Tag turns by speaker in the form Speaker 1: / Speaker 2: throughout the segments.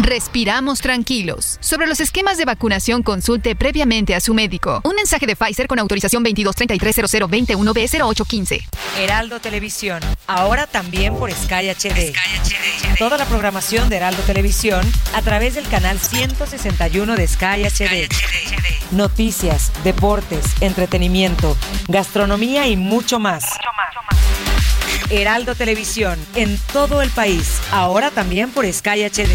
Speaker 1: Respiramos tranquilos. Sobre los esquemas de vacunación, consulte previamente a su médico. Un mensaje de Pfizer con autorización 22330021B0815.
Speaker 2: Heraldo Televisión, ahora también por Sky HD. Toda la programación de Heraldo Televisión a través del canal 161 de Sky HD. Noticias, deportes, entretenimiento, gastronomía y mucho más. Heraldo Televisión, en todo el país, ahora también por Sky HD.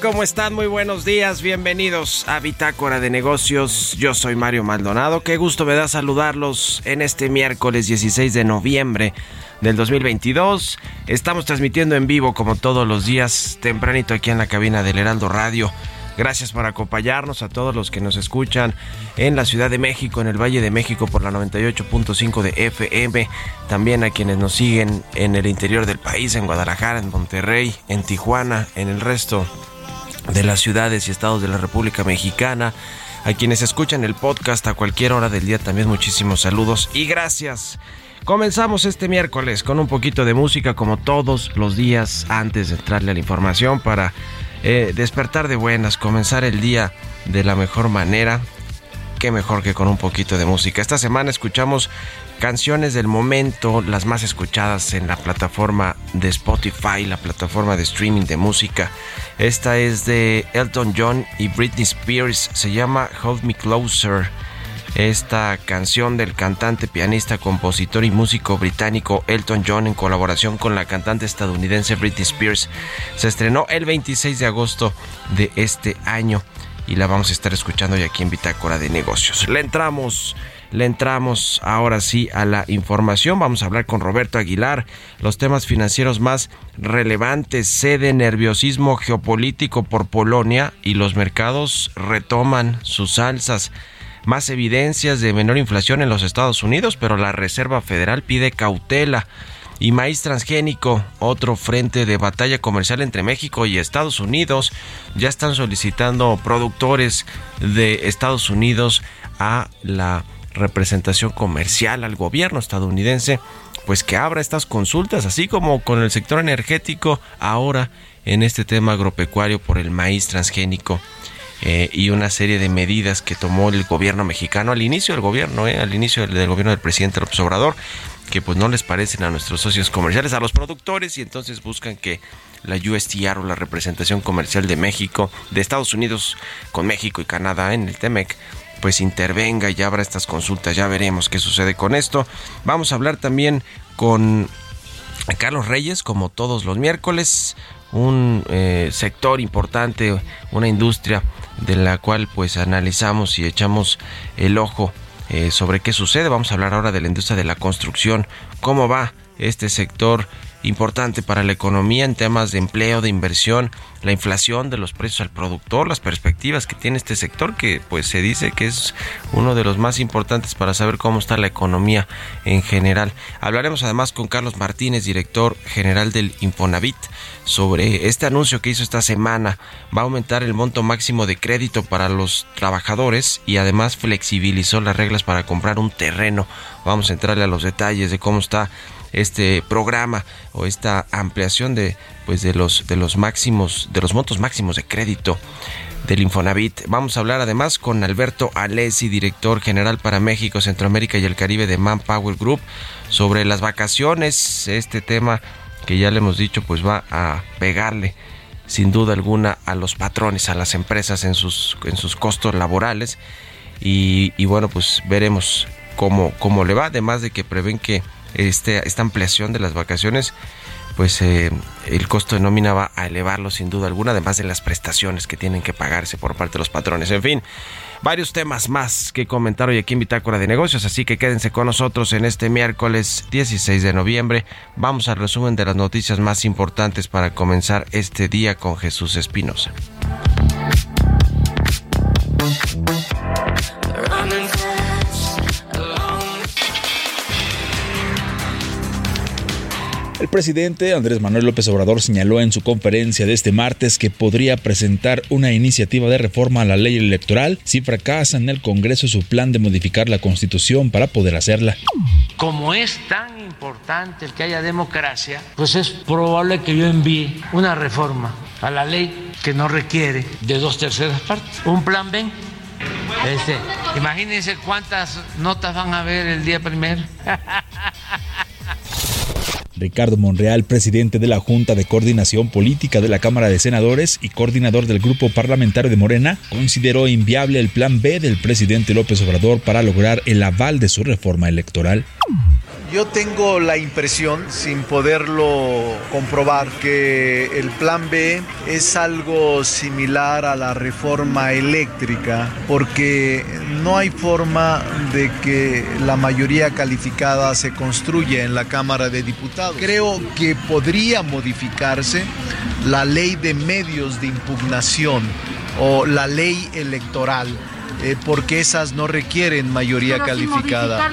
Speaker 3: ¿Cómo están? Muy buenos días. Bienvenidos a Bitácora de Negocios. Yo soy Mario Maldonado. Qué gusto me da saludarlos en este miércoles 16 de noviembre del 2022. Estamos transmitiendo en vivo como todos los días tempranito aquí en la cabina del Heraldo Radio. Gracias por acompañarnos a todos los que nos escuchan en la Ciudad de México, en el Valle de México por la 98.5 de FM. También a quienes nos siguen en el interior del país, en Guadalajara, en Monterrey, en Tijuana, en el resto de las ciudades y estados de la República Mexicana. A quienes escuchan el podcast a cualquier hora del día también muchísimos saludos y gracias. Comenzamos este miércoles con un poquito de música como todos los días antes de entrarle a la información para eh, despertar de buenas, comenzar el día de la mejor manera. Qué mejor que con un poquito de música. Esta semana escuchamos canciones del momento, las más escuchadas en la plataforma de Spotify, la plataforma de streaming de música. Esta es de Elton John y Britney Spears, se llama Hold Me Closer. Esta canción del cantante, pianista, compositor y músico británico Elton John en colaboración con la cantante estadounidense Britney Spears se estrenó el 26 de agosto de este año y la vamos a estar escuchando ya aquí en Bitácora de Negocios. Le entramos le entramos ahora sí a la información. Vamos a hablar con Roberto Aguilar. Los temas financieros más relevantes. Cede nerviosismo geopolítico por Polonia y los mercados retoman sus alzas. Más evidencias de menor inflación en los Estados Unidos, pero la Reserva Federal pide cautela. Y maíz transgénico, otro frente de batalla comercial entre México y Estados Unidos. Ya están solicitando productores de Estados Unidos a la representación comercial al gobierno estadounidense, pues que abra estas consultas, así como con el sector energético ahora en este tema agropecuario por el maíz transgénico. Eh, y una serie de medidas que tomó el gobierno mexicano al inicio del gobierno, eh, al inicio del, del, gobierno del presidente López Obrador, que pues no les parecen a nuestros socios comerciales, a los productores, y entonces buscan que la USTR o la representación comercial de México, de Estados Unidos con México y Canadá en el TEMEC, pues intervenga y abra estas consultas. Ya veremos qué sucede con esto. Vamos a hablar también con Carlos Reyes, como todos los miércoles, un eh, sector importante, una industria de la cual pues analizamos y echamos el ojo eh, sobre qué sucede. Vamos a hablar ahora de la industria de la construcción, cómo va este sector importante para la economía en temas de empleo, de inversión, la inflación de los precios al productor, las perspectivas que tiene este sector que pues se dice que es uno de los más importantes para saber cómo está la economía en general. Hablaremos además con Carlos Martínez, director general del Infonavit, sobre este anuncio que hizo esta semana. Va a aumentar el monto máximo de crédito para los trabajadores y además flexibilizó las reglas para comprar un terreno. Vamos a entrarle a los detalles de cómo está este programa o esta ampliación de pues de los de los máximos de los montos máximos de crédito del Infonavit. Vamos a hablar además con Alberto Alessi, director general para México, Centroamérica y el Caribe de Manpower Group, sobre las vacaciones, este tema que ya le hemos dicho pues va a pegarle sin duda alguna a los patrones, a las empresas en sus, en sus costos laborales. Y, bueno pues veremos cómo, cómo le va, además de que prevén que este, esta ampliación de las vacaciones, pues eh, el costo de nómina va a elevarlo sin duda alguna, además de las prestaciones que tienen que pagarse por parte de los patrones. En fin, varios temas más que comentar hoy aquí en Bitácora de Negocios, así que quédense con nosotros en este miércoles 16 de noviembre. Vamos al resumen de las noticias más importantes para comenzar este día con Jesús Espinosa.
Speaker 4: El presidente Andrés Manuel López Obrador señaló en su conferencia de este martes que podría presentar una iniciativa de reforma a la ley electoral si fracasa en el Congreso su plan de modificar la Constitución para poder hacerla.
Speaker 5: Como es tan importante el que haya democracia, pues es probable que yo envíe una reforma a la ley que no requiere de dos terceras partes. Un plan B. Este, imagínense cuántas notas van a ver el día primero.
Speaker 4: Ricardo Monreal, presidente de la Junta de Coordinación Política de la Cámara de Senadores y coordinador del Grupo Parlamentario de Morena, consideró inviable el plan B del presidente López Obrador para lograr el aval de su reforma electoral.
Speaker 6: Yo tengo la impresión, sin poderlo comprobar, que el plan B es algo similar a la reforma eléctrica, porque no hay forma de que la mayoría calificada se construya en la Cámara de Diputados. Creo que podría modificarse la ley de medios de impugnación o la ley electoral, eh, porque esas no requieren mayoría calificada.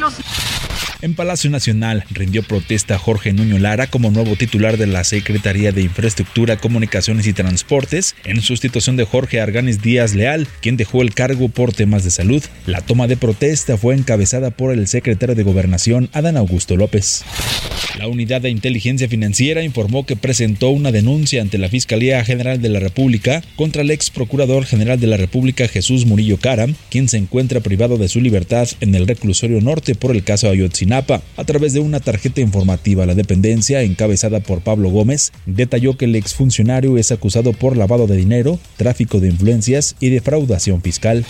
Speaker 4: En Palacio Nacional rindió protesta Jorge Nuño Lara como nuevo titular de la Secretaría de Infraestructura, Comunicaciones y Transportes, en sustitución de Jorge Arganis Díaz Leal, quien dejó el cargo por temas de salud. La toma de protesta fue encabezada por el secretario de Gobernación, Adán Augusto López. La Unidad de Inteligencia Financiera informó que presentó una denuncia ante la Fiscalía General de la República contra el ex Procurador General de la República Jesús Murillo Caram, quien se encuentra privado de su libertad en el reclusorio norte por el caso Ayotzinapa. A través de una tarjeta informativa, la dependencia, encabezada por Pablo Gómez, detalló que el exfuncionario es acusado por lavado de dinero, tráfico de influencias y defraudación fiscal.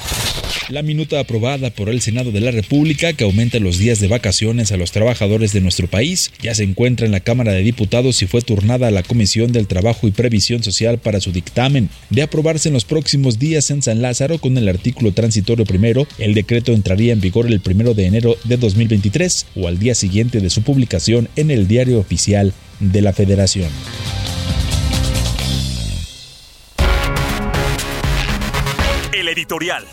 Speaker 4: La minuta aprobada por el Senado de la República, que aumenta los días de vacaciones a los trabajadores de nuestro país, ya se encuentra en la Cámara de Diputados y fue turnada a la Comisión del Trabajo y Previsión Social para su dictamen. De aprobarse en los próximos días en San Lázaro con el artículo transitorio primero, el decreto entraría en vigor el primero de enero de 2023 o al día siguiente de su publicación en el Diario Oficial de la Federación.
Speaker 7: El editorial.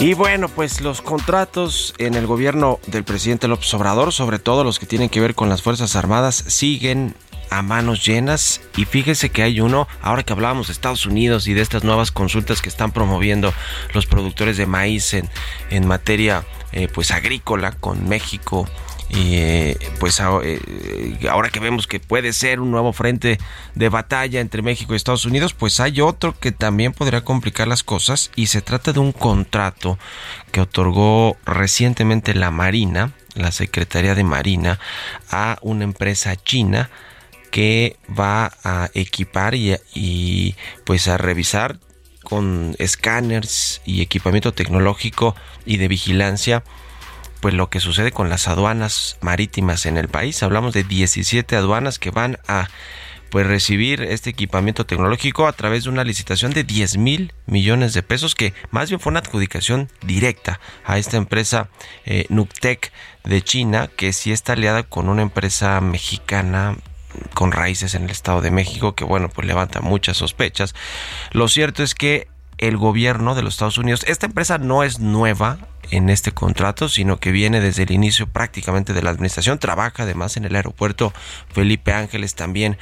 Speaker 3: Y bueno, pues los contratos en el gobierno del presidente López Obrador, sobre todo los que tienen que ver con las Fuerzas Armadas, siguen a manos llenas. Y fíjese que hay uno, ahora que hablábamos de Estados Unidos y de estas nuevas consultas que están promoviendo los productores de maíz en, materia eh, pues agrícola con México eh, pues eh, ahora que vemos que puede ser un nuevo frente de batalla entre México y Estados Unidos, pues hay otro que también podría complicar las cosas. Y se trata de un contrato que otorgó recientemente la Marina, la Secretaría de Marina, a una empresa china que va a equipar y, y pues a revisar con escáneres y equipamiento tecnológico y de vigilancia pues lo que sucede con las aduanas marítimas en el país. Hablamos de 17 aduanas que van a pues recibir este equipamiento tecnológico a través de una licitación de 10 mil millones de pesos que más bien fue una adjudicación directa a esta empresa eh, de China que sí está aliada con una empresa mexicana con raíces en el Estado de México que bueno pues levanta muchas sospechas. Lo cierto es que el gobierno de los Estados Unidos, esta empresa no es nueva en este contrato, sino que viene desde el inicio prácticamente de la administración. Trabaja además en el aeropuerto Felipe Ángeles también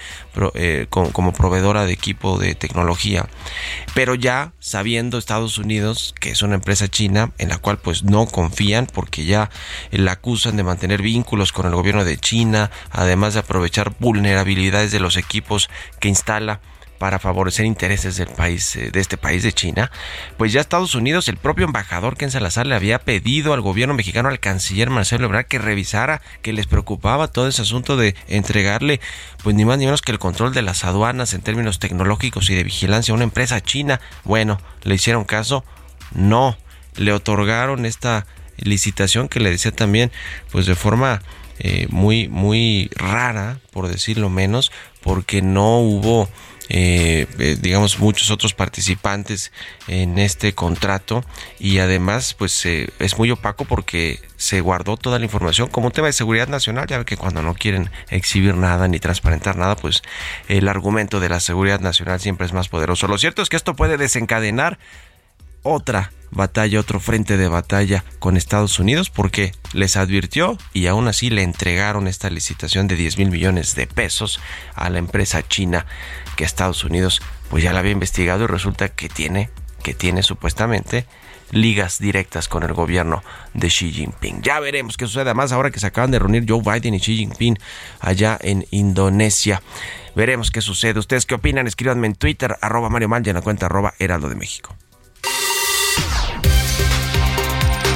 Speaker 3: eh, como, como, proveedora de equipo de tecnología. Pero ya sabiendo Estados Unidos que es una empresa china en la cual pues no confían porque ya la acusan de mantener vínculos con el gobierno de China, además de aprovechar vulnerabilidades de los equipos que instala para favorecer intereses del país, eh, de este país de China, pues ya Estados Unidos, el propio embajador Ken Salazar le había pedido al gobierno mexicano, al canciller Marcelo Ebrard, que revisara, que les preocupaba todo ese asunto de entregarle, pues ni más ni menos que el control de las aduanas en términos tecnológicos y de vigilancia a una empresa china. Bueno, le hicieron caso, no, le otorgaron esta licitación que le decía también, pues de forma eh, muy, muy rara, por decirlo menos, porque no hubo eh, eh, digamos muchos otros participantes en este contrato. Y además pues eh, es muy opaco porque se guardó toda la información como un tema de seguridad nacional. Ya que cuando no quieren exhibir nada ni transparentar nada pues el argumento de la seguridad nacional siempre es más poderoso. Lo cierto es que esto puede desencadenar otra batalla, otro frente de batalla con Estados Unidos porque les advirtió y aún así le entregaron esta licitación de 10 mil millones de pesos a la empresa china que Estados Unidos pues ya la había investigado y resulta que tiene, que tiene supuestamente ligas directas con el gobierno de Xi Jinping. Ya veremos qué sucede más ahora que se acaban de reunir Joe Biden y Xi Jinping allá en Indonesia. Veremos qué sucede. ¿Ustedes qué opinan? Escríbanme en Twitter, arroba Mario Mal y en la cuenta arroba Heraldo de México.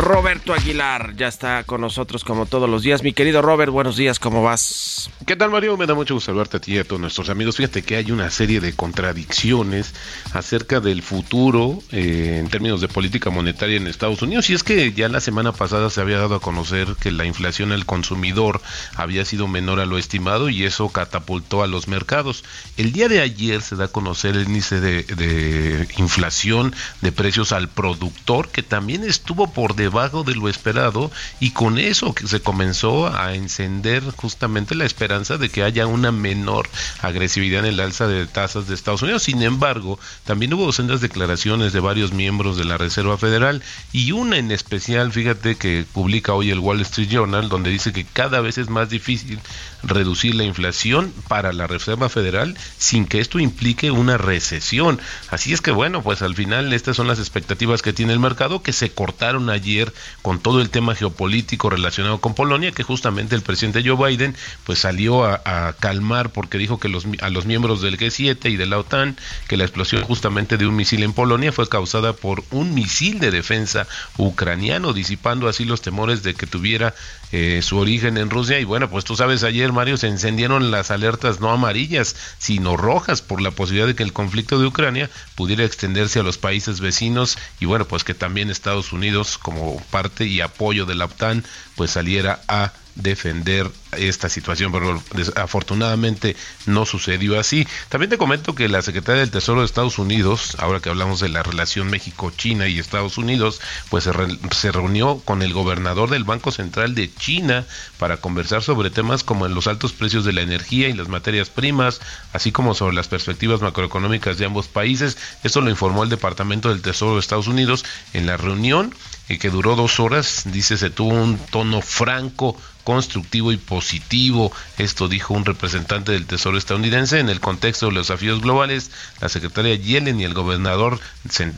Speaker 3: Roberto Aguilar ya está con nosotros como todos los días. Mi querido Robert, buenos días, ¿cómo vas?
Speaker 8: ¿Qué tal, Mario? Me da mucho gusto saludarte a ti y a todos nuestros amigos. Fíjate que hay una serie de contradicciones acerca del futuro eh, en términos de política monetaria en Estados Unidos. Y es que ya la semana pasada se había dado a conocer que la inflación al consumidor había sido menor a lo estimado y eso catapultó a los mercados. El día de ayer se da a conocer el índice de, de inflación de precios al productor que también estuvo por debajo de lo esperado y con eso que se comenzó a encender justamente la esperanza de que haya una menor agresividad en el alza de tasas de Estados Unidos. Sin embargo, también hubo sendas declaraciones de varios miembros de la Reserva Federal y una en especial, fíjate que publica hoy el Wall Street Journal, donde dice que cada vez es más difícil reducir la inflación para la Reserva Federal sin que esto implique una recesión. Así es que bueno, pues al final estas son las expectativas que tiene el mercado que se cortaron ayer con todo el tema geopolítico relacionado con Polonia, que justamente el presidente Joe Biden pues salió a, calmar porque dijo que los, a los miembros del G7 y de la OTAN que la explosión justamente de un misil en Polonia fue causada por un misil de defensa ucraniano, disipando así los temores de que tuviera eh, su origen en Rusia. Y bueno, pues tú sabes, ayer Mario se encendieron las alertas no amarillas, sino rojas por la posibilidad de que el conflicto de Ucrania pudiera extenderse a los países vecinos y bueno, pues que también Estados Unidos como parte y apoyo de la OTAN pues saliera a defender esta situación, pero afortunadamente no sucedió así. También te comento que la Secretaría del Tesoro de Estados Unidos, ahora que hablamos de la relación México-China y Estados Unidos, pues se, re se, reunió con el gobernador del Banco Central de China para conversar sobre temas como los altos precios de la energía y las materias primas, así como sobre las perspectivas macroeconómicas de ambos países. Esto lo informó el Departamento del Tesoro de Estados Unidos en la reunión que duró dos horas, dice, se tuvo un tono franco, constructivo y positivo. Esto dijo un representante del Tesoro estadounidense en el contexto de los desafíos globales. La secretaria Yellen y el gobernador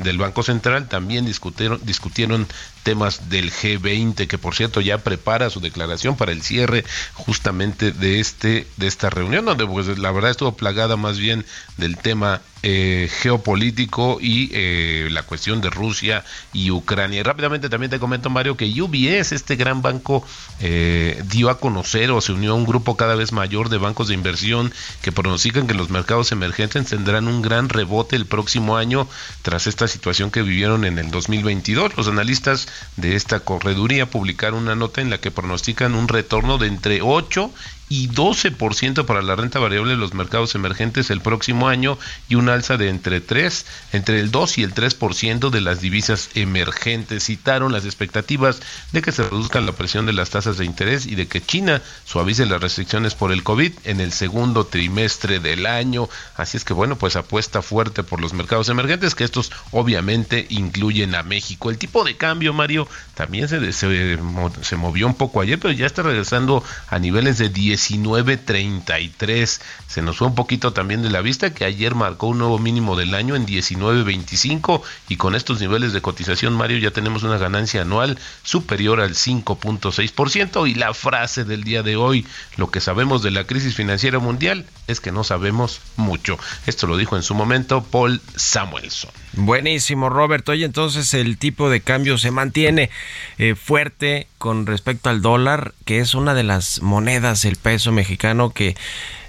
Speaker 8: del Banco Central también discutieron, discutieron temas del G20, que por cierto ya prepara su declaración para el cierre justamente de este de esta reunión, donde pues la verdad estuvo plagada más bien del tema eh, geopolítico y eh, la cuestión de Rusia y Ucrania. Y rápidamente también te comento, Mario, que UBS, este gran banco, eh, dio a conocer o se unió a un grupo cada vez mayor de bancos de inversión que pronostican que los mercados emergentes tendrán un gran rebote el próximo año tras esta situación que vivieron en el 2022. Los analistas de esta correduría publicaron una nota en la que pronostican un retorno de entre 8 y 12% para la renta variable de los mercados emergentes el próximo año y un alza de entre 3, entre el 2 y el 3% de las divisas emergentes. Citaron las expectativas de que se reduzca la presión de las tasas de interés y de que China suavice las restricciones por el COVID en el segundo trimestre del año. Así es que bueno, pues apuesta fuerte por los mercados emergentes, que estos obviamente incluyen a México. El tipo de cambio, Mario, también se, se, se movió un poco ayer, pero ya está regresando a niveles de 10 19.33. Se nos fue un poquito también de la vista que ayer marcó un nuevo mínimo del año en 19.25 y con estos niveles de cotización, Mario, ya tenemos una ganancia anual superior al 5.6% y la frase del día de hoy, lo que sabemos de la crisis financiera mundial es que no sabemos mucho. Esto lo dijo en su momento Paul Samuelson.
Speaker 3: Buenísimo, Robert. Oye, entonces el tipo de cambio se mantiene eh, fuerte con respecto al dólar, que es una de las monedas, el peso mexicano, que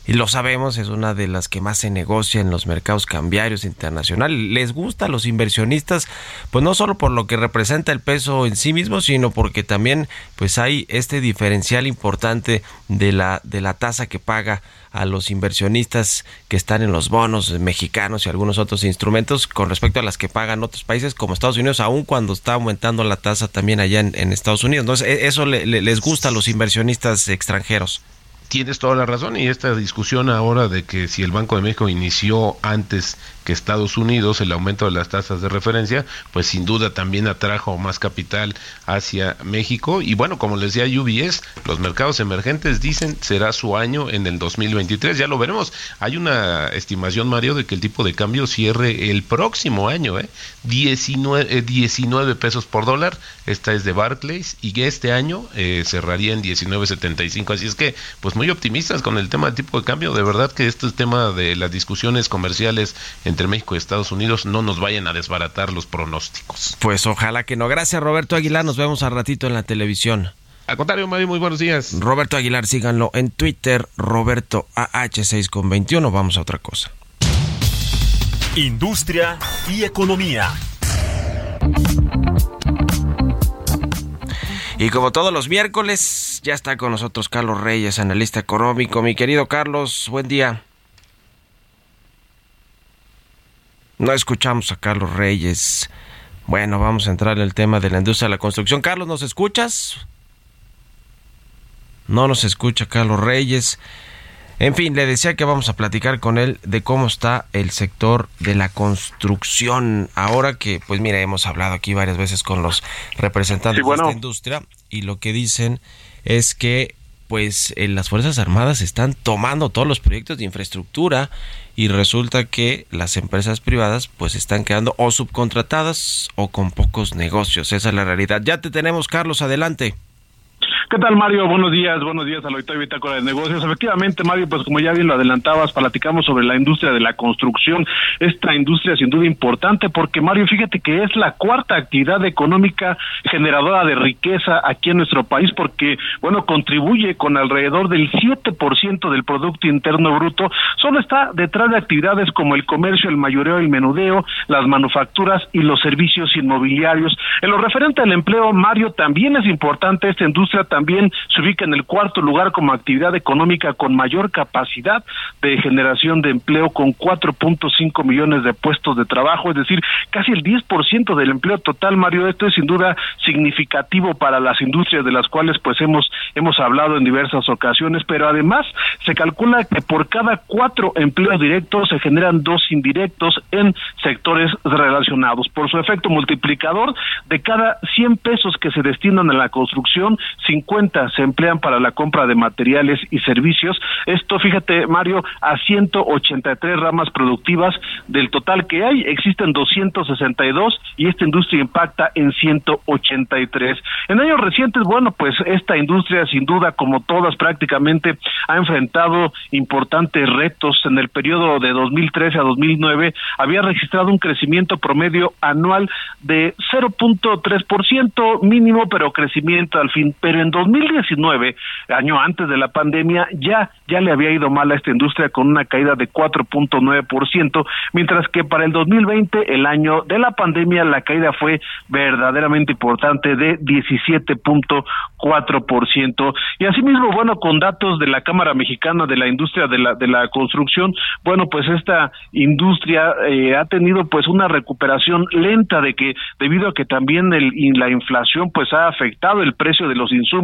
Speaker 3: y lo sabemos, es una de las que más se negocia en los mercados cambiarios internacionales. Les gusta a los inversionistas, pues no solo por lo que representa el peso en sí mismo, sino porque también pues hay este diferencial importante de la de la tasa que paga a los inversionistas que están en los bonos mexicanos y algunos otros instrumentos con respecto a las que pagan otros países como Estados Unidos, aun cuando está aumentando la tasa también allá en, en Estados Unidos. Entonces, eso le, le, les gusta a los inversionistas extranjeros
Speaker 8: tienes toda la razón y esta discusión ahora de que si el Banco de México inició antes que Estados Unidos el aumento de las tasas de referencia, pues sin duda también atrajo más capital hacia México y bueno, como les decía UBS, los mercados emergentes dicen será su año en el 2023, ya lo veremos. Hay una estimación, Mario, de que el tipo de cambio cierre el próximo año, ¿eh? 19, eh, 19 pesos por dólar, esta es de Barclays y este año eh, cerraría en 19.75, así es que pues pues muy optimistas con el tema del tipo de cambio. De verdad que este tema de las discusiones comerciales entre México y Estados Unidos no nos vayan a desbaratar los pronósticos.
Speaker 3: Pues ojalá que no. Gracias Roberto Aguilar, nos vemos al ratito en la televisión.
Speaker 8: Al contrario, Mario, muy buenos días.
Speaker 3: Roberto Aguilar, síganlo en Twitter, Roberto AH6 con 21. Vamos a otra cosa.
Speaker 7: Industria y economía.
Speaker 3: Y como todos los miércoles, ya está con nosotros Carlos Reyes, analista económico. Mi querido Carlos, buen día. No escuchamos a Carlos Reyes. Bueno, vamos a entrar en el tema de la industria de la construcción. Carlos, ¿nos escuchas? No nos escucha Carlos Reyes. En fin, le decía que vamos a platicar con él de cómo está el sector de la construcción. Ahora que, pues mira, hemos hablado aquí varias veces con los representantes
Speaker 9: Sí, bueno.
Speaker 3: de esta industria y lo que dicen es que pues eh, las Fuerzas Armadas están tomando todos los proyectos de infraestructura y resulta que las empresas privadas pues están quedando o subcontratadas o con pocos negocios. Esa es la realidad. Ya te tenemos, Carlos, adelante.
Speaker 9: ¿Qué tal, Mario? Buenos días, buenos días al auditorio Bitácora de Negocios. Efectivamente, Mario, pues como ya bien lo adelantabas, platicamos sobre la industria de la construcción. Esta industria sin duda importante porque, Mario, fíjate que es la cuarta actividad económica generadora de riqueza aquí en nuestro país porque, bueno, contribuye con alrededor del 7% del Producto Interno Bruto. Solo está detrás de actividades como el comercio, el mayoreo, el menudeo, las manufacturas y los servicios inmobiliarios. En lo referente al empleo, Mario, también es importante esta industria, también se ubica en el cuarto lugar como actividad económica con mayor capacidad de generación de empleo con 4.5 millones de puestos de trabajo, es decir, casi el 10% del empleo total, Mario. Esto es sin duda significativo para las industrias de las cuales pues hemos hemos hablado en diversas ocasiones, pero además se calcula que por cada cuatro empleos directos se generan dos indirectos en sectores relacionados. Por su efecto multiplicador, de cada 100 pesos que se destinan a la construcción, 50 se emplean para la compra de materiales y servicios. Esto, fíjate, Mario, a 183 ramas productivas del total que hay, existen 262 y esta industria impacta en 183. En años recientes, bueno, pues esta industria sin duda, como todas prácticamente, ha enfrentado importantes retos. En el periodo de 2013 a 2009 había registrado un crecimiento promedio anual de 0.3% mínimo, pero crecimiento al fin. Pero en 2019, año antes de la pandemia, ya ya le había ido mal a esta industria con una caída de 4.9%, mientras que para el 2020, el año de la pandemia, la caída fue verdaderamente importante de 17.4%. Y asimismo, bueno, con datos de la Cámara Mexicana de la Industria de la de la Construcción, bueno, pues esta industria eh, ha tenido pues una recuperación lenta de que debido a que también el, la inflación pues ha afectado el precio de los insumos,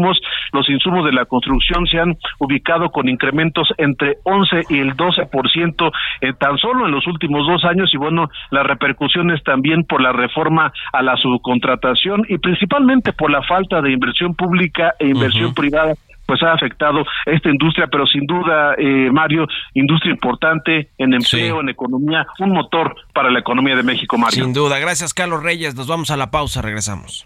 Speaker 9: los insumos de la construcción se han ubicado con incrementos entre 11 y el 12% eh, tan solo en los últimos dos años y bueno, las repercusiones también por la reforma a la subcontratación y principalmente por la falta de inversión pública e inversión privada pues ha afectado esta industria, pero sin duda, eh, Mario, industria importante en empleo, en economía, un motor para la economía de México, Mario.
Speaker 3: Sin duda. Gracias, Carlos Reyes. Nos vamos a la pausa. Regresamos.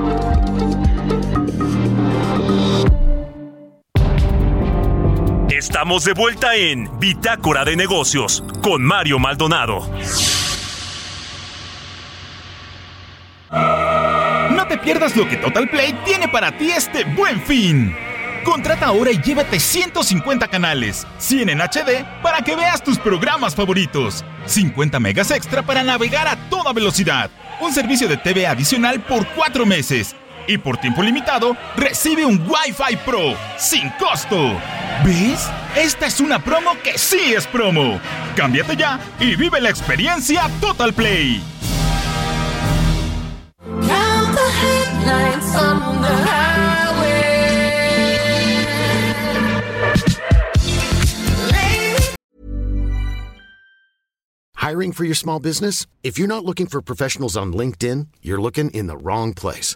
Speaker 7: Estamos de vuelta en Bitácora de Negocios con Mario Maldonado.
Speaker 10: No te pierdas lo que Total Play tiene para ti este buen fin. Contrata ahora y llévate 150 canales, 100 en HD para que veas tus programas favoritos, 50 megas extra para navegar a toda velocidad, un servicio de TV adicional por 4 meses y por tiempo limitado, recibe un Wi-Fi Pro sin costo. ¿Ves? Esta es una promo que sí es promo. Cámbiate ya y vive la experiencia Total Play.
Speaker 11: Hiring for your small business? If you're not looking for professionals on LinkedIn, you're looking in the wrong place.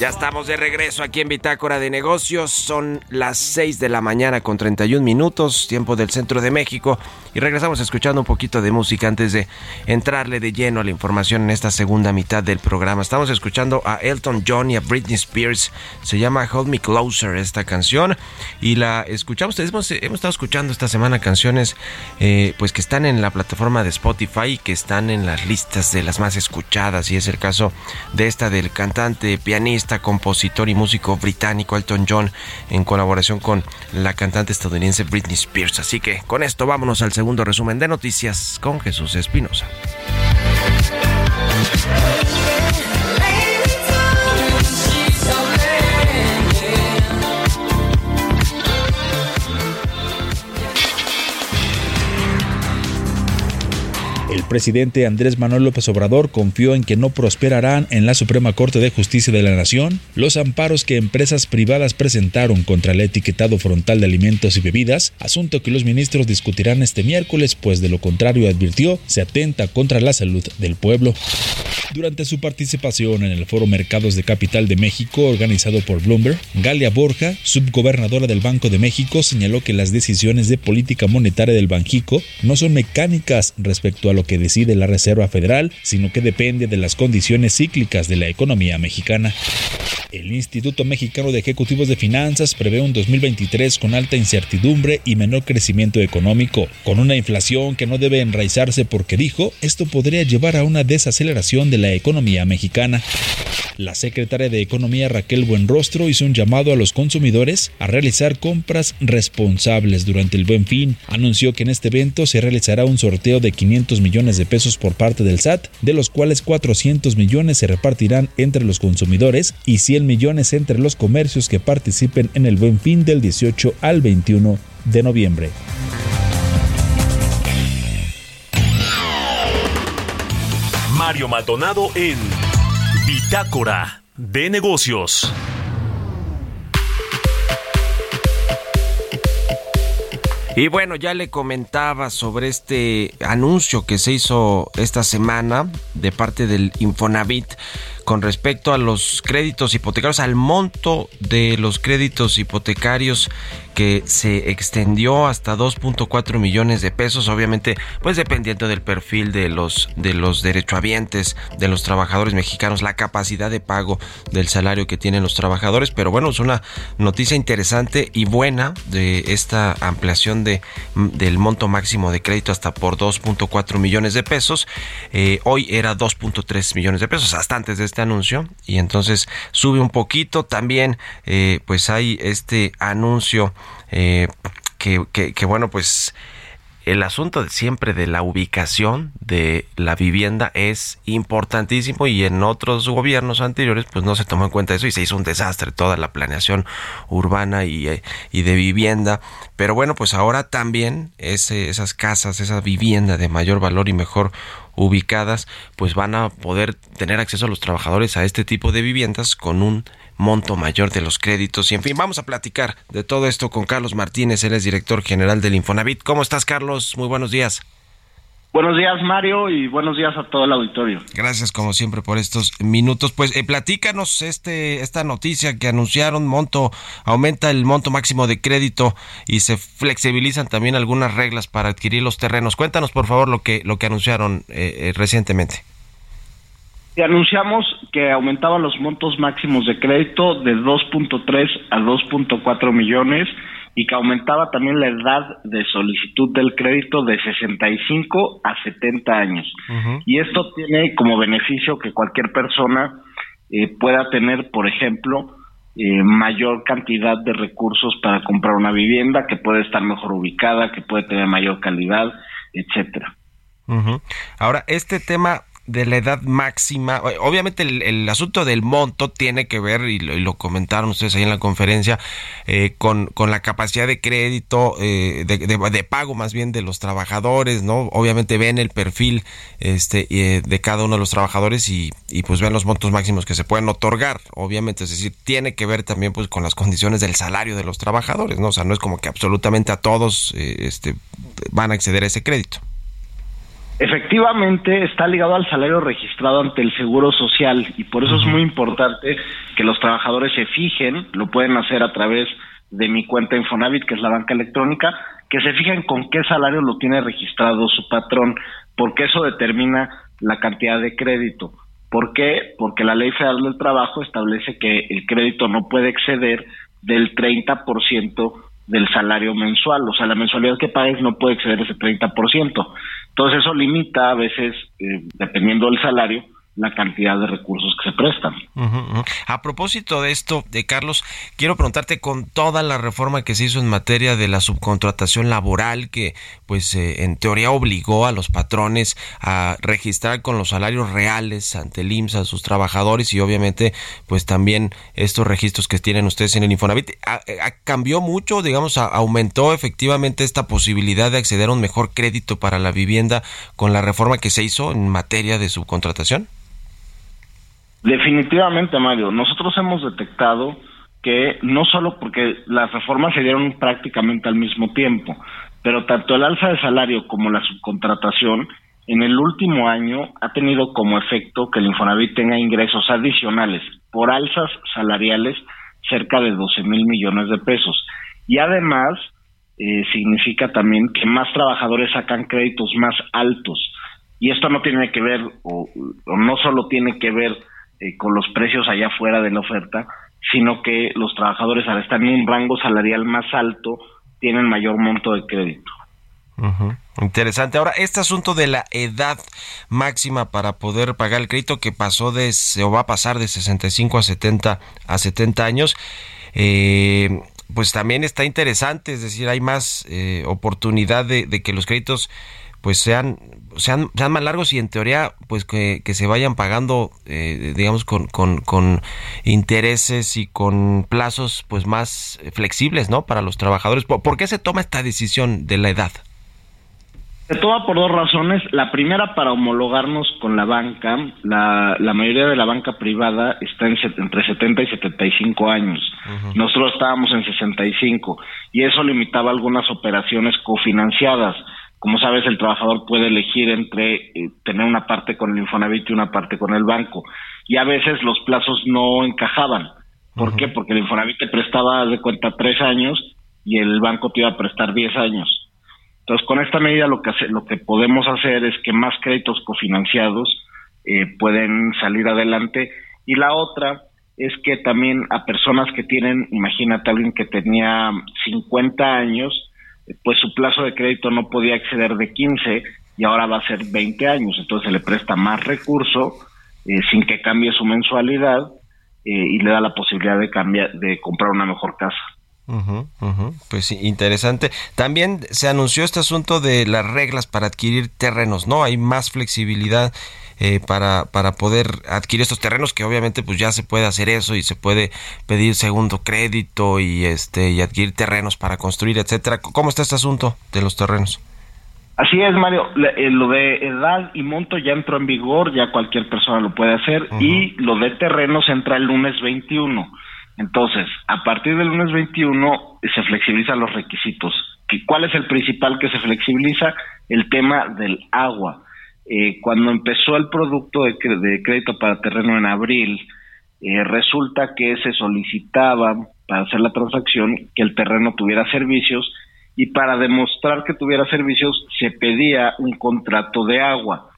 Speaker 3: Ya estamos de regreso aquí en Bitácora de Negocios. Son las 6 de la mañana con 31 minutos, tiempo del centro de México. Y regresamos escuchando un poquito de música antes de entrarle de lleno a la información en esta segunda mitad del programa. Estamos escuchando a Elton John y a Britney Spears. Se llama Hold Me Closer esta canción. Y la escuchamos. Hemos, estado escuchando esta semana canciones eh, pues que están en la plataforma de Spotify y que están en las listas de las más escuchadas. Y es el caso de esta del cantante, pianista, compositor y músico británico Elton John en colaboración con la cantante estadounidense Britney Spears. Así que con esto vámonos al segundo resumen de noticias con Jesús Espinosa.
Speaker 4: Presidente Andrés Manuel López Obrador confió en que no prosperarán en la Suprema Corte de Justicia de la Nación los amparos que empresas privadas presentaron contra el etiquetado frontal de alimentos y bebidas, asunto que los ministros discutirán este miércoles, pues de lo contrario advirtió se atenta contra la salud del pueblo. Durante su participación en el Foro Mercados de Capital de México organizado por Bloomberg, Galia Borja, subgobernadora del Banco de México, señaló que las decisiones de política monetaria del Banjico no son mecánicas respecto a lo que decide la Reserva Federal, sino que depende de las condiciones cíclicas de la economía mexicana. El Instituto Mexicano de Ejecutivos de Finanzas prevé un 2023 con alta incertidumbre y menor crecimiento económico, con una inflación que no debe enraizarse porque dijo, esto podría llevar a una desaceleración de la economía mexicana. La secretaria de Economía Raquel Buenrostro hizo un llamado a los consumidores a realizar compras responsables durante el Buen Fin. Anunció que en este evento se realizará un sorteo de 500 millones de pesos por parte del SAT, de los cuales 400 millones se repartirán entre los consumidores y 100 millones entre los comercios que participen en el Buen Fin del 18 al 21 de noviembre.
Speaker 7: Mario Maldonado en Bitácora de Negocios.
Speaker 3: Y bueno, ya le comentaba sobre este anuncio que se hizo esta semana de parte del Infonavit con respecto a los créditos hipotecarios, al monto de los créditos hipotecarios que se extendió hasta 2.4 millones de pesos, obviamente pues dependiendo del perfil de los de los derechohabientes, de los trabajadores mexicanos, la capacidad de pago del salario que tienen los trabajadores, pero bueno, es una noticia interesante y buena de esta ampliación de del monto máximo de crédito hasta por 2.4 millones de pesos. Eh, hoy era 2.3 millones de pesos hasta antes de este anuncio y entonces sube un poquito. También eh, pues hay este anuncio eh, que, que, bueno pues el asunto de siempre de la ubicación de la vivienda es importantísimo y en otros gobiernos anteriores pues no se tomó en cuenta eso y se hizo un desastre toda la planeación urbana y, y de vivienda pero bueno pues ahora también ese, esas casas esa vivienda de mayor valor y mejor ubicadas pues van a poder tener acceso a los trabajadores a este tipo de viviendas con un monto mayor de los créditos. Y en fin, vamos a platicar de todo esto con Carlos Martínez, él es director general del Infonavit. ¿Cómo estás, Carlos? Muy buenos días.
Speaker 12: Buenos días, Mario, y buenos días a todo el auditorio.
Speaker 3: Gracias, como siempre, por estos minutos. Pues eh, platícanos este, esta noticia que anunciaron, monto, aumenta el monto máximo de crédito y se flexibilizan también algunas reglas para adquirir los terrenos. Cuéntanos, por favor, lo que, lo que anunciaron eh, eh, recientemente.
Speaker 12: Y anunciamos que aumentaban los montos máximos de crédito de 2.3 a 2.4 millones y que aumentaba también la edad de solicitud del crédito de 65 a 70 años. Y esto tiene como beneficio que cualquier persona eh, pueda tener, por ejemplo, eh, mayor cantidad de recursos para comprar una vivienda, que puede estar mejor ubicada, que puede tener mayor calidad, etcétera.
Speaker 3: Ahora, este tema de la edad máxima, obviamente el, asunto del monto tiene que ver, y lo, comentaron ustedes ahí en la conferencia, eh, con, con, la capacidad de crédito, eh, de, pago más bien de los trabajadores, ¿no? Obviamente ven el perfil este, eh, de cada uno de los trabajadores y, y, pues ven los montos máximos que se pueden otorgar, obviamente, es decir, tiene que ver también pues con las condiciones del salario de los trabajadores, ¿no? O sea, no es como que absolutamente a todos este, van a acceder a ese crédito.
Speaker 12: Efectivamente, está ligado al salario registrado ante el Seguro Social y por eso es muy importante que los trabajadores se fijen, lo pueden hacer a través de mi cuenta Infonavit, que es la banca electrónica, que se fijen con qué salario lo tiene registrado su patrón, porque eso determina la cantidad de crédito. ¿Por qué? Porque la Ley Federal del Trabajo establece que el crédito no puede exceder del 30% del salario mensual, o sea, la mensualidad que pagues no puede exceder ese 30%. Entonces eso limita a veces, eh, dependiendo del salario, la cantidad de recursos que se prestan.
Speaker 3: A propósito de esto, de Carlos, quiero preguntarte con toda la reforma que se hizo en materia de la subcontratación laboral que pues eh, en teoría obligó a los patrones a registrar con los salarios reales ante el IMSS a sus trabajadores y obviamente pues también estos registros que tienen ustedes en el Infonavit cambió mucho, digamos, aumentó efectivamente esta posibilidad de acceder a un mejor crédito para la vivienda con la reforma que se hizo en materia de subcontratación.
Speaker 12: Definitivamente, Mario. Nosotros hemos detectado que no solo porque las reformas se dieron prácticamente al mismo tiempo, pero tanto el alza de salario como la subcontratación en el último año ha tenido como efecto que el Infonavit tenga ingresos adicionales por alzas salariales cerca de 12 mil millones de pesos. Y además eh, significa también que más trabajadores sacan créditos más altos. Y esto no tiene que ver, o, o no solo tiene que ver eh, con los precios allá afuera de la oferta, sino que los trabajadores al estar en un rango salarial más alto tienen mayor monto de crédito.
Speaker 3: Interesante. Ahora, este asunto de la edad máxima para poder pagar el crédito que pasó de, o va a pasar de 65 a 70, a 70 años, eh, pues también está interesante, es decir, hay más eh, oportunidad de, de, que los créditos pues sean, sean, sean más largos y en teoría pues que, se vayan pagando eh, digamos con, con, intereses y con plazos pues más flexibles no para los trabajadores ¿Por, qué se toma esta decisión de la edad?
Speaker 12: Se toma por dos razones. La primera, para homologarnos con la banca. La, la mayoría de la banca privada está en, entre 70 y 75 años. Nosotros estábamos en 65 y eso limitaba algunas operaciones cofinanciadas. Como sabes, el trabajador puede elegir entre eh, tener una parte con el Infonavit y una parte con el banco. Y a veces los plazos no encajaban. ¿Por qué? Porque el Infonavit te prestaba de cuenta tres años y el banco te iba a prestar diez años. Entonces, con esta medida lo que, hace, lo que podemos hacer es que más créditos cofinanciados eh, pueden salir adelante. Y la otra es que también a personas que tienen, imagínate alguien que tenía 50 años, pues su plazo de crédito no podía exceder de 15 y ahora va a ser 20 años, entonces se le presta más recurso eh, sin que cambie su mensualidad eh, y le da la posibilidad de cambiar, de comprar una mejor casa.
Speaker 3: Pues interesante. También se anunció este asunto de las reglas para adquirir terrenos, ¿no? Hay más flexibilidad eh, para, para poder adquirir estos terrenos que obviamente pues ya se puede hacer eso y se puede pedir segundo crédito y este y adquirir terrenos para construir etcétera cómo está este asunto de los terrenos
Speaker 12: Así es, Mario. Eh, lo de edad y monto ya entró en vigor, ya cualquier persona lo puede hacer. Y lo de terrenos entra el lunes 21. Entonces, a partir del lunes 21 se flexibilizan los requisitos ¿Cuál es el principal que se flexibiliza? El tema del agua. Eh, cuando empezó el producto de, de crédito para terreno en abril, eh, resulta que se solicitaba para hacer la transacción que el terreno tuviera servicios y para demostrar que tuviera servicios se pedía un contrato de agua.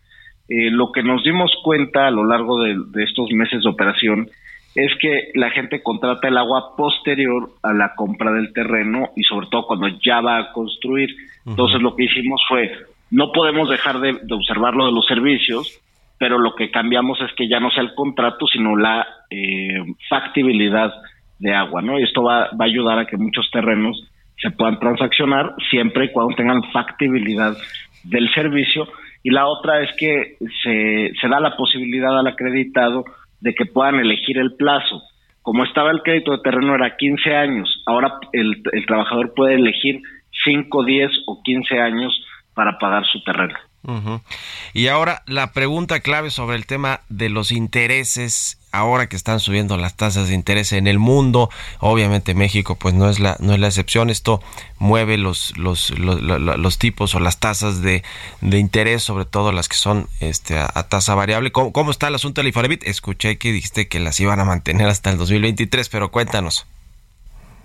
Speaker 12: Eh, lo que nos dimos cuenta a lo largo de, de estos meses de operación es que la gente contrata el agua posterior a la compra del terreno y sobre todo cuando ya va a construir. Entonces lo que hicimos fue, no podemos dejar de, observar lo de los servicios, pero lo que cambiamos es que ya no sea el contrato, sino la eh, factibilidad de agua, ¿no? Y esto va, va a ayudar a que muchos terrenos se puedan transaccionar siempre y cuando tengan factibilidad del servicio. Y la otra es que se, da la posibilidad al acreditado de que puedan elegir el plazo. Como estaba el crédito de terreno era 15 años, ahora el, el trabajador puede elegir 5, 10 o 15 años para pagar su terreno.
Speaker 3: Y ahora la pregunta clave sobre el tema de los intereses, ahora que están subiendo las tasas de interés en el mundo, obviamente México pues no es la no es la excepción, esto mueve los los, los, tipos o las tasas de, de interés, sobre todo las que son este a, tasa variable. ¿Cómo, cómo está el asunto del Infonavit? Escuché que dijiste que las iban a mantener hasta el 2023, pero cuéntanos.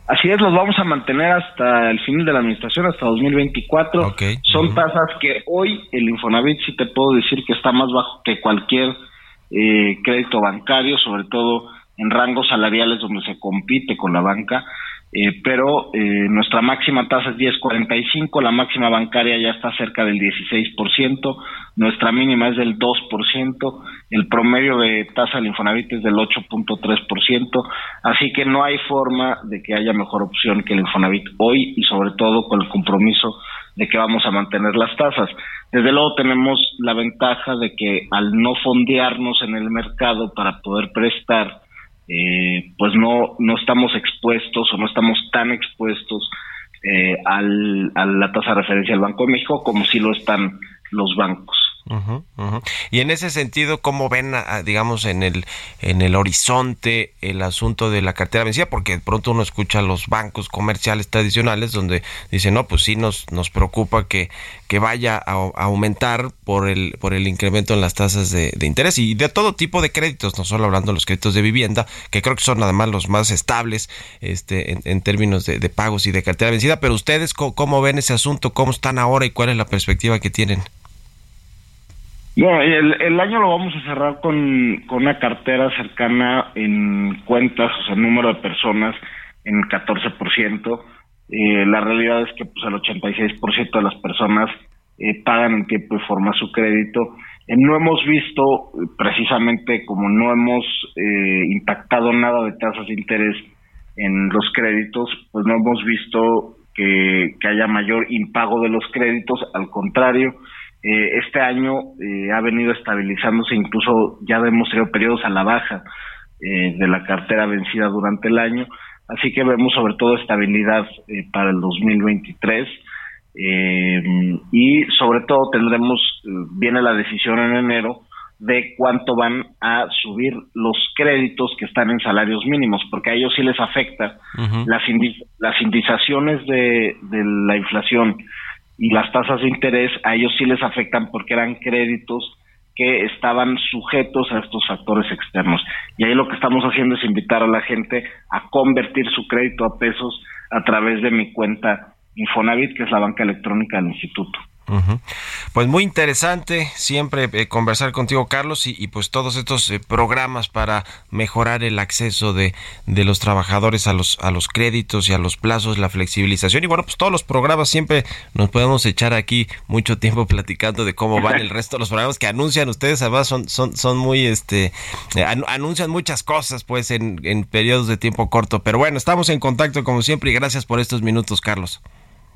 Speaker 12: Así es, los vamos a mantener hasta el fin de la administración, hasta 2024. Son tasas que hoy el Infonavit sí te puedo decir que está más bajo que cualquier eh, crédito bancario, sobre todo en rangos salariales donde se compite con la banca. Eh, pero eh, nuestra máxima tasa es 10.45, la máxima bancaria ya está cerca del 16%, nuestra mínima es del 2%, el promedio de tasa del Infonavit es del 8.3%, así que no hay forma de que haya mejor opción que el Infonavit hoy y sobre todo con el compromiso de que vamos a mantener las tasas. Desde luego tenemos la ventaja de que al no fondearnos en el mercado para poder prestar, eh, pues no, no estamos expuestos o no estamos tan expuestos eh, al, a la tasa de referencia del Banco de México como si lo están los bancos.
Speaker 3: Y en ese sentido, ¿cómo ven, ah, digamos, en el en el horizonte el asunto de la cartera vencida? Porque de pronto uno escucha a los bancos comerciales tradicionales donde dicen, no, pues sí nos nos preocupa que, que vaya a, a aumentar por el por el incremento en las tasas de, de interés y de todo tipo de créditos, no solo hablando de los créditos de vivienda, que creo que son además los más estables este en, en términos de, de pagos y de cartera vencida. Pero ustedes, ¿cómo, ¿cómo ven ese asunto? ¿Cómo están ahora y cuál es la perspectiva que tienen?
Speaker 12: Bueno, el, el año lo vamos a cerrar con, con una cartera cercana en cuentas, o sea, número de personas en 14%. Eh, la realidad es que pues, el 86% de las personas eh, pagan en tiempo y forma su crédito. Eh, no hemos visto, precisamente como no hemos eh, impactado nada de tasas de interés en los créditos, pues no hemos visto que, que haya mayor impago de los créditos, al contrario, eh, este año eh, ha venido estabilizándose, incluso ya hemos tenido periodos a la baja eh, de la cartera vencida durante el año, así que vemos sobre todo estabilidad eh, para el 2023 eh, y sobre todo tendremos, viene la decisión en enero de cuánto van a subir los créditos que están en salarios mínimos, porque a ellos sí les afecta las, indi- las indizaciones de, de la inflación y las tasas de interés, a ellos sí les afectan porque eran créditos que estaban sujetos a estos factores externos. Y ahí lo que estamos haciendo es invitar a la gente a convertir su crédito a pesos a través de mi cuenta Infonavit, que es la banca electrónica del instituto.
Speaker 3: Pues muy interesante siempre eh, conversar contigo, Carlos, y, y pues todos estos eh, programas para mejorar el acceso de, de los trabajadores a los, a los créditos y a los plazos, la flexibilización. Y bueno, pues todos los programas siempre nos podemos echar aquí mucho tiempo platicando de cómo van el resto de los programas que anuncian ustedes. Además, son, son, son muy, este, eh, anu- anuncian muchas cosas pues en, en periodos de tiempo corto. Pero bueno, estamos en contacto como siempre y gracias por estos minutos, Carlos.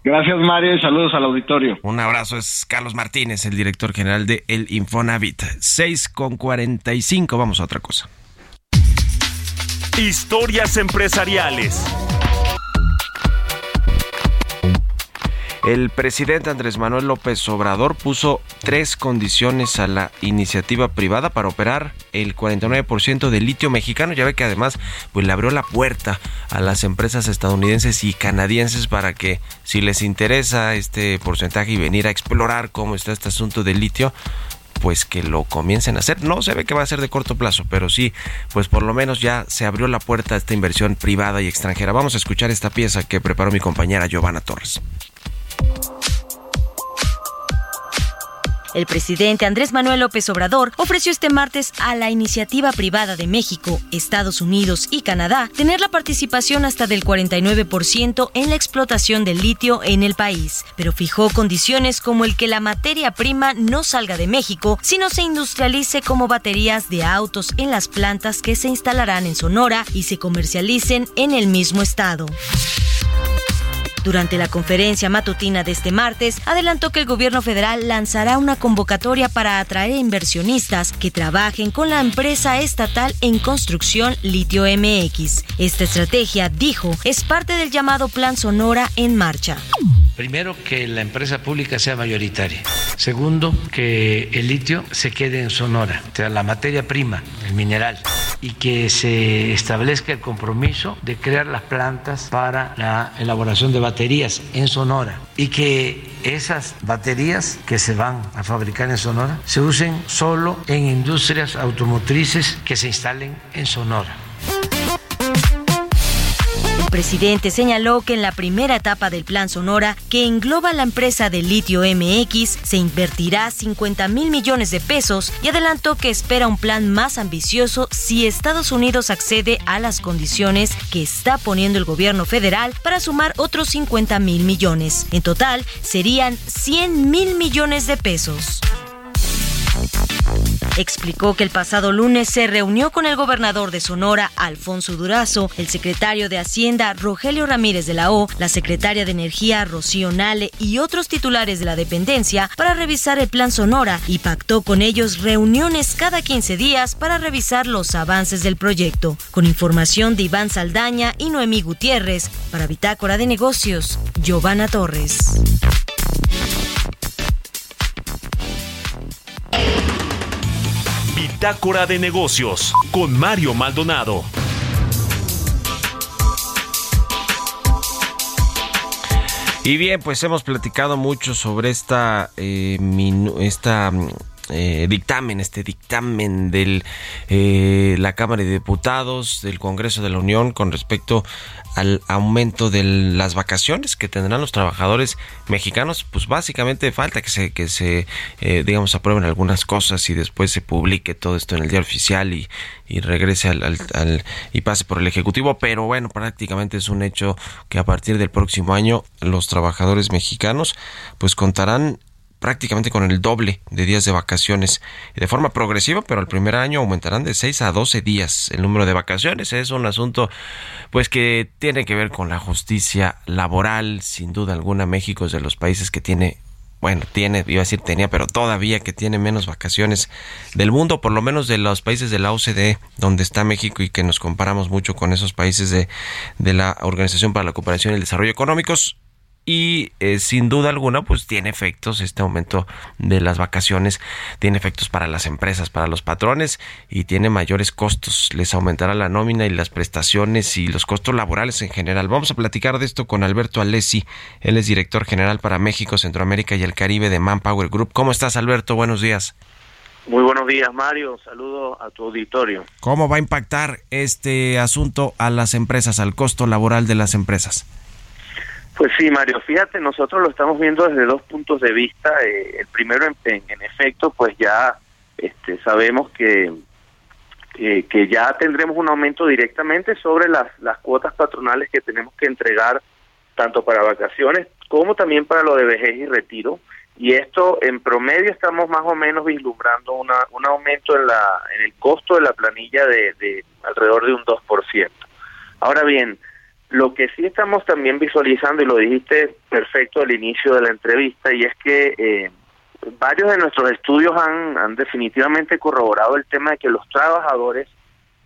Speaker 12: Gracias, Mario, y saludos al auditorio.
Speaker 3: Un abrazo, es Carlos Martínez, el director general de El Infonavit. 6 con 45, vamos a otra cosa.
Speaker 7: Historias empresariales.
Speaker 3: El presidente Andrés Manuel López Obrador puso tres condiciones a la iniciativa privada para operar el 49% del litio mexicano. Ya ve que además pues, le abrió la puerta a las empresas estadounidenses y canadienses para que si les interesa este porcentaje y venir a explorar cómo está este asunto del litio, pues que lo comiencen a hacer. No se ve que va a ser de corto plazo, pero sí, pues por lo menos ya se abrió la puerta a esta inversión privada y extranjera. Vamos a escuchar esta pieza que preparó mi compañera Giovanna Torres.
Speaker 13: El presidente Andrés Manuel López Obrador ofreció este martes a la iniciativa privada de México, Estados Unidos y Canadá tener la participación hasta del 49% en la explotación del litio en el país, pero fijó condiciones como el que la materia prima no salga de México, sino se industrialice como baterías de autos en las plantas que se instalarán en Sonora y se comercialicen en el mismo estado. Durante la conferencia matutina de este martes, adelantó que el gobierno federal lanzará una convocatoria para atraer inversionistas que trabajen con la empresa estatal en construcción Litio MX. Esta estrategia, dijo, es parte del llamado Plan Sonora en marcha.
Speaker 5: Primero, que la empresa pública sea mayoritaria. Segundo, que el litio se quede en Sonora, o sea, la materia prima, el mineral, y que se establezca el compromiso de crear las plantas para la elaboración de baterías en Sonora y que esas baterías que se van a fabricar en Sonora se usen solo en industrias automotrices que se instalen en Sonora.
Speaker 13: Presidente señaló que en la primera etapa del Plan Sonora, que engloba la empresa de litio MX, se invertirá 50 mil millones de pesos y adelantó que espera un plan más ambicioso si Estados Unidos accede a las condiciones que está poniendo el gobierno federal para sumar otros 50 mil millones. En total, serían 100 mil millones de pesos. Explicó que el pasado lunes se reunió con el gobernador de Sonora, Alfonso Durazo, el secretario de Hacienda, Rogelio Ramírez de la O, la secretaria de Energía, Rocío Nale, y otros titulares de la dependencia para revisar el plan Sonora y pactó con ellos reuniones cada 15 días para revisar los avances del proyecto. Con información de Iván Saldaña y Noemí Gutiérrez, para Bitácora de Negocios, Giovanna Torres.
Speaker 7: Bitácora de negocios con Mario Maldonado.
Speaker 3: Y bien, pues hemos platicado mucho sobre esta, eh, esta mm, eh, dictamen, este dictamen de la Cámara de Diputados del Congreso de la Unión con respecto al aumento de las vacaciones que tendrán los trabajadores mexicanos. Pues básicamente falta que se, que se eh, digamos, aprueben algunas cosas y después se publique todo esto en el diario oficial y, y regrese al- al- y pase por el Ejecutivo. Pero bueno, prácticamente es un hecho que a partir del próximo año los trabajadores mexicanos pues contarán prácticamente con el doble de días de vacaciones de forma progresiva, pero el primer año aumentarán de 6 a 12 días el número de vacaciones. Es un asunto pues que tiene que ver con la justicia laboral, sin duda alguna México es de los países que tiene bueno, tiene, iba a decir tenía, pero todavía que tiene menos vacaciones del mundo, por lo menos de los países de la OCDE, donde está México y que nos comparamos mucho con esos países de, de la Organización para la Cooperación y el Desarrollo Económicos y eh, sin duda alguna pues tiene efectos este aumento de las vacaciones tiene efectos para las empresas para los patrones y tiene mayores costos. Les aumentará la nómina y las prestaciones y los costos laborales en general. Vamos a platicar de esto con Alberto Alessi. Él es director general para México Centroamérica y el Caribe de Manpower Group. Cómo estás Alberto buenos días.
Speaker 14: Muy buenos días, Mario. Saludos a tu auditorio.
Speaker 3: cómo va a impactar este asunto a las empresas al costo laboral de las empresas
Speaker 14: Pues sí, Mario, fíjate, nosotros lo estamos viendo desde dos puntos de vista. Eh, el primero, en, efecto, pues ya este, sabemos que, que, que ya tendremos un aumento directamente sobre las, las cuotas patronales que tenemos que entregar tanto para vacaciones como también para lo de vejez y retiro. Y esto, en promedio, estamos más o menos vislumbrando una, un aumento en, la, en el costo de la planilla de, de alrededor de un 2%. Ahora bien, lo que sí estamos también visualizando, y lo dijiste perfecto al inicio de la entrevista, y es que eh, varios de nuestros estudios han, han definitivamente corroborado el tema de que los trabajadores,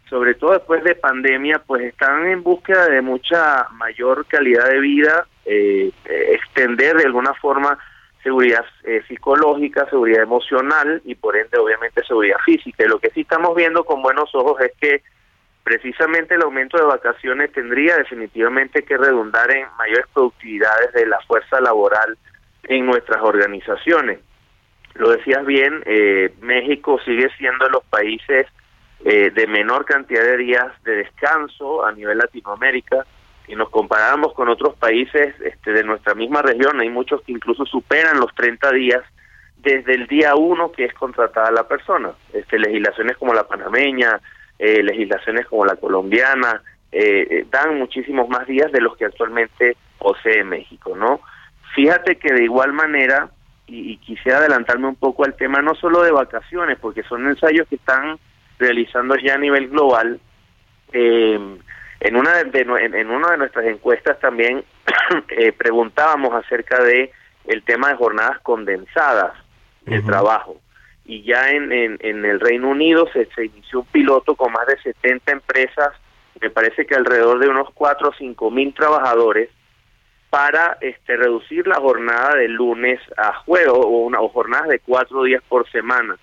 Speaker 14: sobre todo después de pandemia, pues están en búsqueda de mucha mayor calidad de vida eh, eh, extender de alguna forma seguridad eh, psicológica, seguridad emocional y por ende obviamente seguridad física. Y lo que sí estamos viendo con buenos ojos es que precisamente el aumento de vacaciones tendría definitivamente que redundar en mayores productividades de la fuerza laboral en nuestras organizaciones. Lo decías bien, eh, México sigue siendo de los países eh, de menor cantidad de días de descanso a nivel Latinoamérica. Si nos comparamos con otros países este, de nuestra misma región, hay muchos que incluso superan los 30 días desde el día uno que es contratada la persona. Este, legislaciones como la panameña, eh, legislaciones como la colombiana, eh, eh, dan muchísimos más días de los que actualmente posee México, ¿no? Fíjate que de igual manera, y, y quisiera adelantarme un poco al tema no solo de vacaciones, porque son ensayos que están realizando ya a nivel global, eh, en una de, de- en, en una de nuestras encuestas también eh, preguntábamos acerca de el tema de jornadas condensadas de trabajo y ya en, en, el Reino Unido se, inició un piloto con más de 70 empresas, me parece que alrededor de unos 4 o 5 mil trabajadores para este reducir la jornada de lunes a jueves o, una, o jornadas de cuatro días por semana.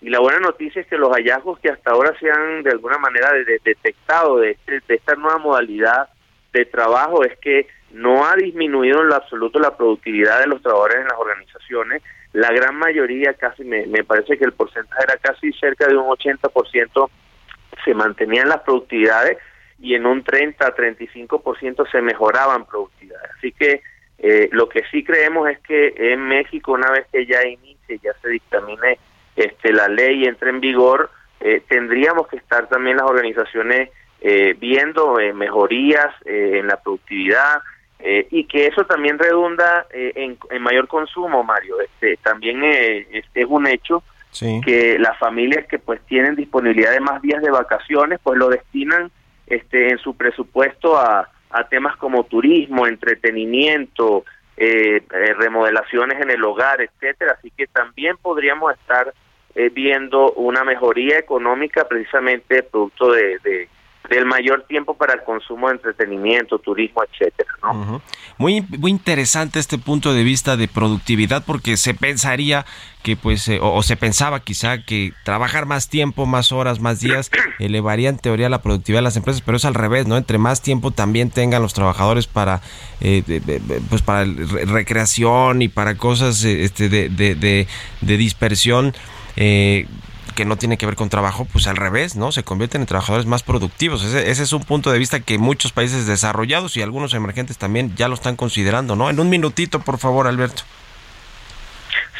Speaker 14: Y la buena noticia es que los hallazgos que hasta ahora se han de alguna manera de- detectado de, este- de esta nueva modalidad de trabajo es que no ha disminuido en lo absoluto la productividad de los trabajadores en las organizaciones. La gran mayoría, casi me, me parece que el porcentaje era casi cerca de un 80%, se mantenían las productividades y en un 30 35% se mejoraban productividades. Así que eh, lo que sí creemos es que en México, una vez que ya inicie, ya se dictamine este, la ley y entre en vigor, eh, tendríamos que estar también las organizaciones eh, viendo eh, mejorías eh, en la productividad eh, y que eso también redunda eh, en, en mayor consumo, Mario. Este, también eh, este es un hecho
Speaker 3: Sí.
Speaker 14: que las familias que pues tienen disponibilidad de más días de vacaciones pues lo destinan este en su presupuesto a, a temas como turismo, entretenimiento, eh, eh, remodelaciones en el hogar, etcétera. Así que también podríamos estar eh, viendo una mejoría económica precisamente producto de, de- del mayor tiempo para el consumo de entretenimiento, turismo, etcétera, ¿no?
Speaker 3: Muy, muy interesante este punto de vista de productividad porque se pensaría que pues eh, o, o se pensaba quizá que trabajar más tiempo, más horas, más días elevaría en teoría la productividad de las empresas, pero es al revés, ¿no? Entre más tiempo también tengan los trabajadores para eh, de- de- de- pues para recreación y para cosas eh, este de, de, de- de dispersión eh, que no tiene que ver con trabajo, pues al revés, ¿no? Se convierten en trabajadores más productivos. Ese, ese es un punto de vista que muchos países desarrollados y algunos emergentes también ya lo están considerando, ¿no? En un minutito, por favor, Alberto.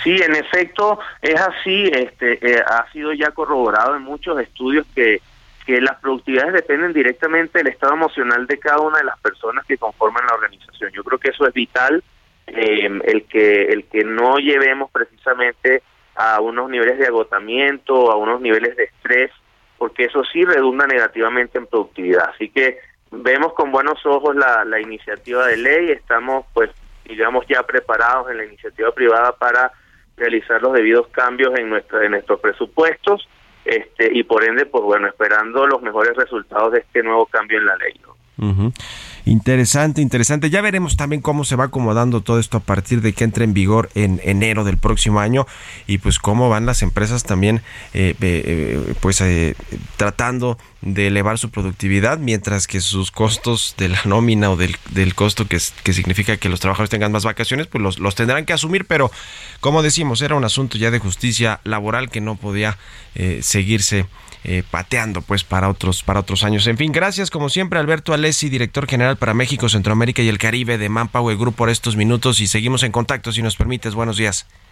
Speaker 14: Sí, en efecto es así. Este eh, ha sido ya corroborado en muchos estudios que que las productividades dependen directamente del estado emocional de cada una de las personas que conforman la organización. Yo creo que eso es vital, eh, el que el que no llevemos precisamente a unos niveles de agotamiento, a unos niveles de estrés, porque eso sí redunda negativamente en productividad. Así que vemos con buenos ojos la, la iniciativa de ley, estamos pues digamos ya preparados en la iniciativa privada para realizar los debidos cambios en nuestra en nuestros presupuestos este y por ende pues bueno esperando los mejores resultados de este nuevo cambio en la ley ¿no?
Speaker 3: Interesante, interesante. Ya veremos también cómo se va acomodando todo esto a partir de que entre en vigor en enero del próximo año y pues cómo van las empresas también eh, eh, eh, pues eh, tratando de elevar su productividad mientras que sus costos de la nómina o del, del costo que, que significa que los trabajadores tengan más vacaciones pues los, los tendrán que asumir pero como decimos era un asunto ya de justicia laboral que no podía eh, seguirse eh, pateando pues para otros para otros años. En fin, gracias como siempre Alberto Alessi, director general para México, Centroamérica y el Caribe de Manpower Group por estos minutos y seguimos en contacto si nos permites. Buenos días.